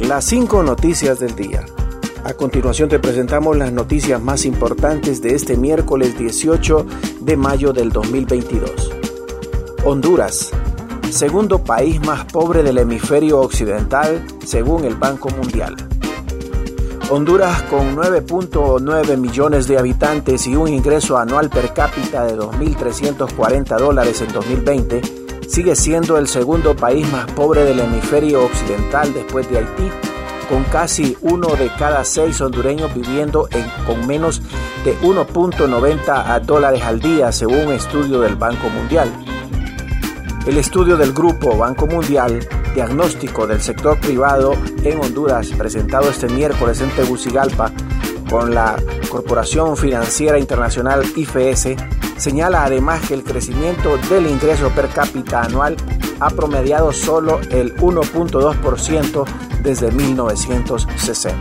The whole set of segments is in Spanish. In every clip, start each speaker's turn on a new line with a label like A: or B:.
A: las cinco noticias del día. A continuación te presentamos las noticias más importantes de este miércoles 18 de mayo del 2022. Honduras, segundo país más pobre del hemisferio occidental según el Banco Mundial. Honduras, con 9.9 millones de habitantes y un ingreso anual per cápita de 2.340 dólares en 2020, sigue siendo el segundo país más pobre del hemisferio occidental después de Haití, con casi uno de cada seis hondureños viviendo en, con menos de 1.90 dólares al día, según un estudio del Banco Mundial. El estudio del Grupo Banco Mundial, diagnóstico del sector privado en Honduras, presentado este miércoles en Tegucigalpa con la Corporación Financiera Internacional IFS, señala además que el crecimiento del ingreso per cápita anual ha promediado solo el 1.2% desde 1960.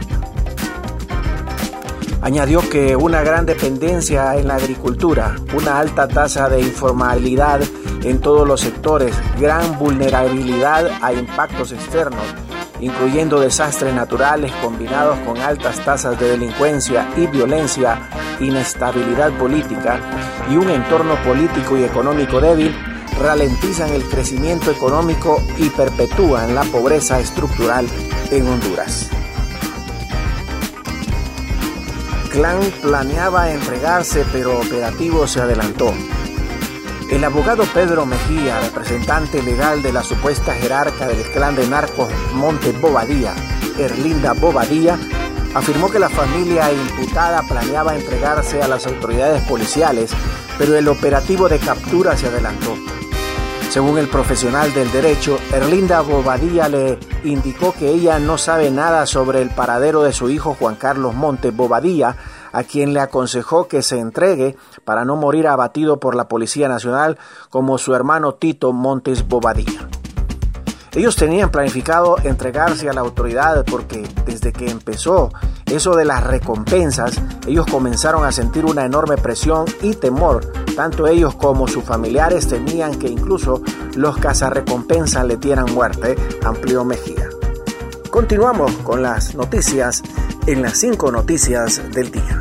A: Añadió que una gran dependencia en la agricultura, una alta tasa de informalidad en todos los sectores, gran vulnerabilidad a impactos externos, incluyendo desastres naturales combinados con altas tasas de delincuencia y violencia, inestabilidad política y un entorno político y económico débil, ralentizan el crecimiento económico y perpetúan la pobreza estructural en Honduras. Clan planeaba entregarse pero operativo se adelantó. El abogado Pedro Mejía, representante legal de la supuesta jerarca del clan de narcos Monte Bobadilla, Erlinda Bobadilla, afirmó que la familia imputada planeaba entregarse a las autoridades policiales, pero el operativo de captura se adelantó. Según el profesional del derecho, Erlinda Bobadilla le indicó que ella no sabe nada sobre el paradero de su hijo Juan Carlos Montes Bobadilla, a quien le aconsejó que se entregue para no morir abatido por la Policía Nacional como su hermano Tito Montes Bobadilla. Ellos tenían planificado entregarse a la autoridad porque desde que empezó eso de las recompensas, ellos comenzaron a sentir una enorme presión y temor. Tanto ellos como sus familiares temían que incluso los cazarrecompensas le dieran muerte, amplió Mejía. Continuamos con las noticias en las cinco noticias del día.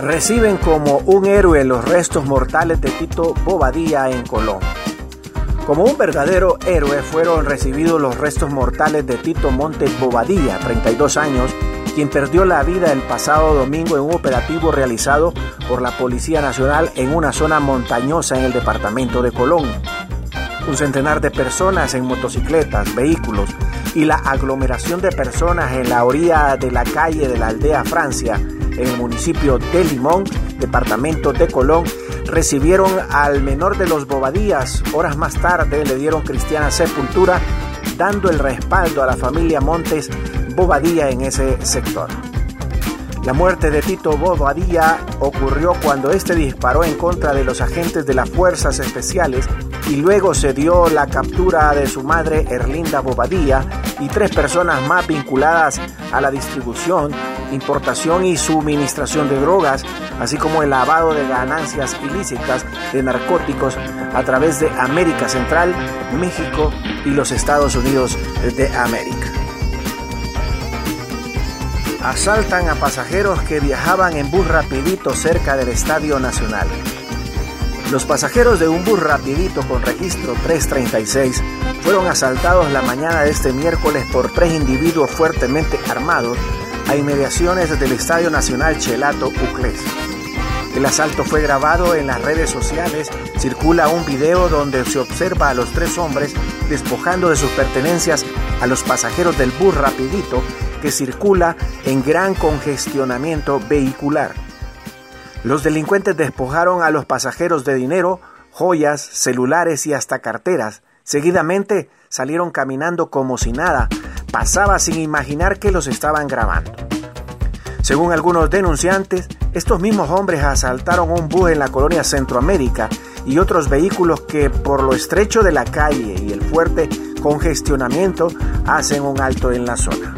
A: Reciben como un héroe los restos mortales de Tito Bobadilla en Colón. Como un verdadero héroe fueron recibidos los restos mortales de Tito Montes Bobadilla, 32 años, quien perdió la vida el pasado domingo en un operativo realizado por la Policía Nacional en una zona montañosa en el departamento de Colón. Un centenar de personas en motocicletas, vehículos y la aglomeración de personas en la orilla de la calle de la aldea Francia, en el municipio de Limón, departamento de Colón, recibieron al menor de los Bobadías. Horas más tarde le dieron cristiana sepultura, dando el respaldo a la familia Montes Bobadilla en ese sector. La muerte de Tito Bobadilla ocurrió cuando este disparó en contra de los agentes de las fuerzas especiales y luego se dio la captura de su madre Erlinda Bobadilla y tres personas más vinculadas a la distribución, importación y suministración de drogas, así como el lavado de ganancias ilícitas de narcóticos a través de América Central, México y los Estados Unidos de América. Asaltan a pasajeros que viajaban en bus rapidito cerca del Estadio Nacional. Los pasajeros de un bus rapidito con registro 336 fueron asaltados la mañana de este miércoles por tres individuos fuertemente armados a inmediaciones del Estadio Nacional Chelato Uclés. El asalto fue grabado en las redes sociales, circula un video donde se observa a los tres hombres despojando de sus pertenencias a los pasajeros del bus rapidito que circula en gran congestionamiento vehicular. Los delincuentes despojaron a los pasajeros de dinero, joyas, celulares y hasta carteras. Seguidamente salieron caminando como si nada pasaba sin imaginar que los estaban grabando. Según algunos denunciantes, estos mismos hombres asaltaron un bus en la colonia Centroamérica y otros vehículos que por lo estrecho de la calle y el fuerte congestionamiento hacen un alto en la zona.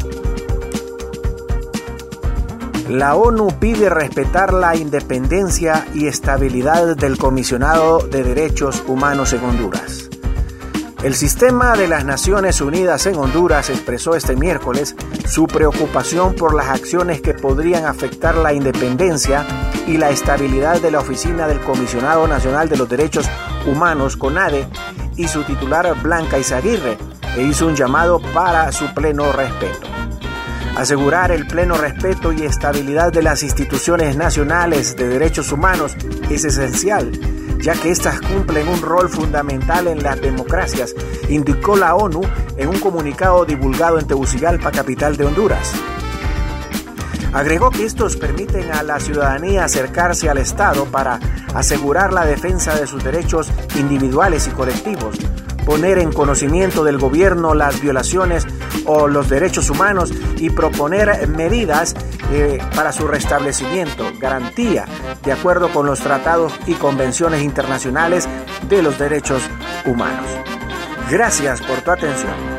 A: La ONU pide respetar la independencia y estabilidad del Comisionado de Derechos Humanos en Honduras. El sistema de las Naciones Unidas en Honduras expresó este miércoles su preocupación por las acciones que podrían afectar la independencia y la estabilidad de la Oficina del Comisionado Nacional de los Derechos Humanos, CONADE, y su titular Blanca Izaguirre, e hizo un llamado para su pleno respeto. Asegurar el pleno respeto y estabilidad de las instituciones nacionales de derechos humanos es esencial ya que éstas cumplen un rol fundamental en las democracias, indicó la ONU en un comunicado divulgado en Tegucigalpa, capital de Honduras. Agregó que estos permiten a la ciudadanía acercarse al Estado para asegurar la defensa de sus derechos individuales y colectivos, poner en conocimiento del gobierno las violaciones o los derechos humanos y proponer medidas eh, para su restablecimiento, garantía, de acuerdo con los tratados y convenciones internacionales de los derechos humanos. Gracias por tu atención.